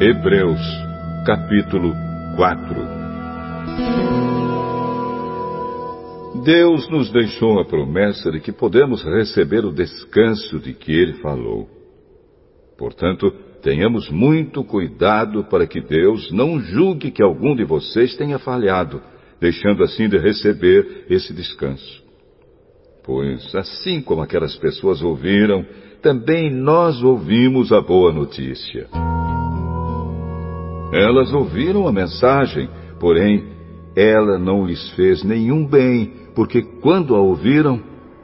Hebreus, capítulo 4 Deus nos deixou a promessa de que podemos receber o descanso de que Ele falou. Portanto, tenhamos muito cuidado para que Deus não julgue que algum de vocês tenha falhado, deixando assim de receber esse descanso. Pois, assim como aquelas pessoas ouviram, também nós ouvimos a boa notícia. Elas ouviram a mensagem, porém, ela não lhes fez nenhum bem, porque quando a ouviram,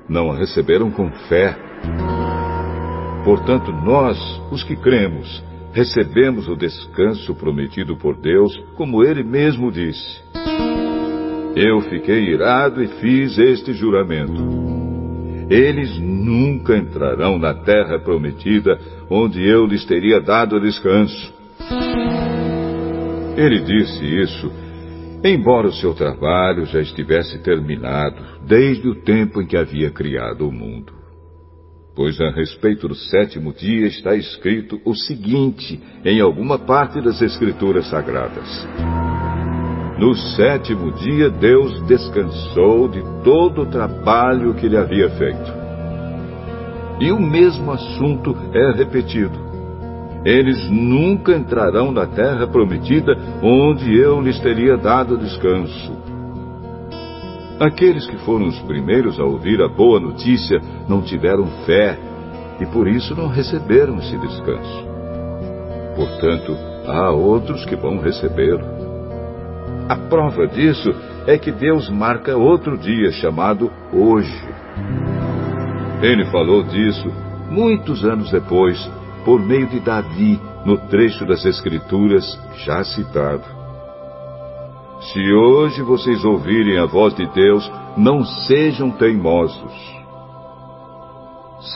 não a receberam com fé. Portanto, nós, os que cremos, recebemos o descanso prometido por Deus, como ele mesmo disse. Eu fiquei irado e fiz este juramento. Eles nunca entrarão na terra prometida, onde eu lhes teria dado descanso. Ele disse isso, embora o seu trabalho já estivesse terminado, desde o tempo em que havia criado o mundo. Pois a respeito do sétimo dia está escrito o seguinte em alguma parte das Escrituras Sagradas. No sétimo dia, Deus descansou de todo o trabalho que ele havia feito. E o mesmo assunto é repetido. Eles nunca entrarão na terra prometida, onde eu lhes teria dado descanso. Aqueles que foram os primeiros a ouvir a boa notícia não tiveram fé e por isso não receberam esse descanso. Portanto, há outros que vão recebê-lo. A prova disso é que Deus marca outro dia chamado hoje. Ele falou disso muitos anos depois, por meio de Davi, no trecho das Escrituras já citado. Se hoje vocês ouvirem a voz de Deus, não sejam teimosos.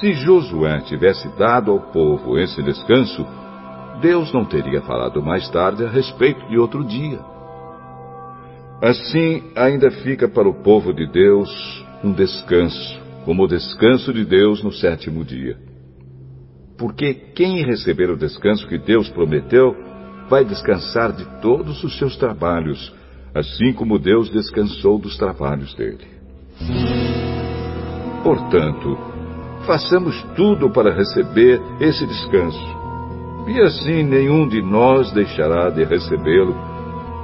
Se Josué tivesse dado ao povo esse descanso, Deus não teria falado mais tarde a respeito de outro dia. Assim, ainda fica para o povo de Deus um descanso, como o descanso de Deus no sétimo dia. Porque quem receber o descanso que Deus prometeu, vai descansar de todos os seus trabalhos, assim como Deus descansou dos trabalhos dele. Portanto, façamos tudo para receber esse descanso. E assim nenhum de nós deixará de recebê-lo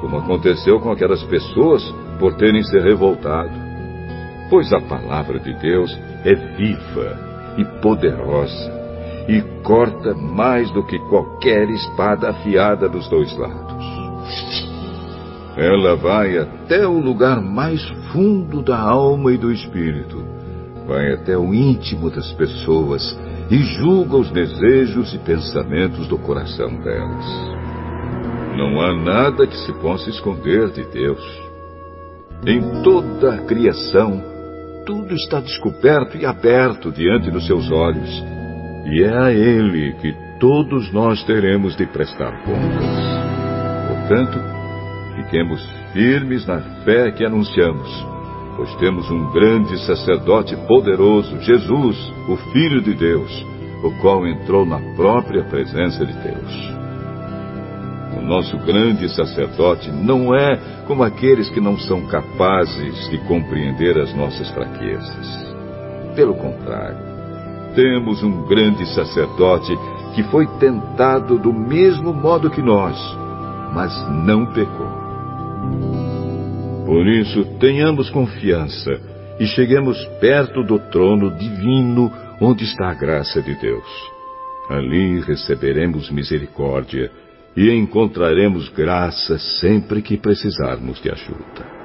como aconteceu com aquelas pessoas por terem se revoltado. Pois a palavra de Deus é viva e poderosa e corta mais do que qualquer espada afiada dos dois lados. Ela vai até o lugar mais fundo da alma e do espírito, vai até o íntimo das pessoas e julga os desejos e pensamentos do coração delas. Não há nada que se possa esconder de Deus. Em toda a criação, tudo está descoberto e aberto diante dos seus olhos, e é a Ele que todos nós teremos de prestar contas. Portanto, fiquemos firmes na fé que anunciamos, pois temos um grande sacerdote poderoso, Jesus, o Filho de Deus, o qual entrou na própria presença de Deus. O nosso grande sacerdote não é como aqueles que não são capazes de compreender as nossas fraquezas. Pelo contrário, temos um grande sacerdote que foi tentado do mesmo modo que nós, mas não pecou. Por isso, tenhamos confiança e cheguemos perto do trono divino onde está a graça de Deus. Ali receberemos misericórdia e encontraremos graça sempre que precisarmos de ajuda.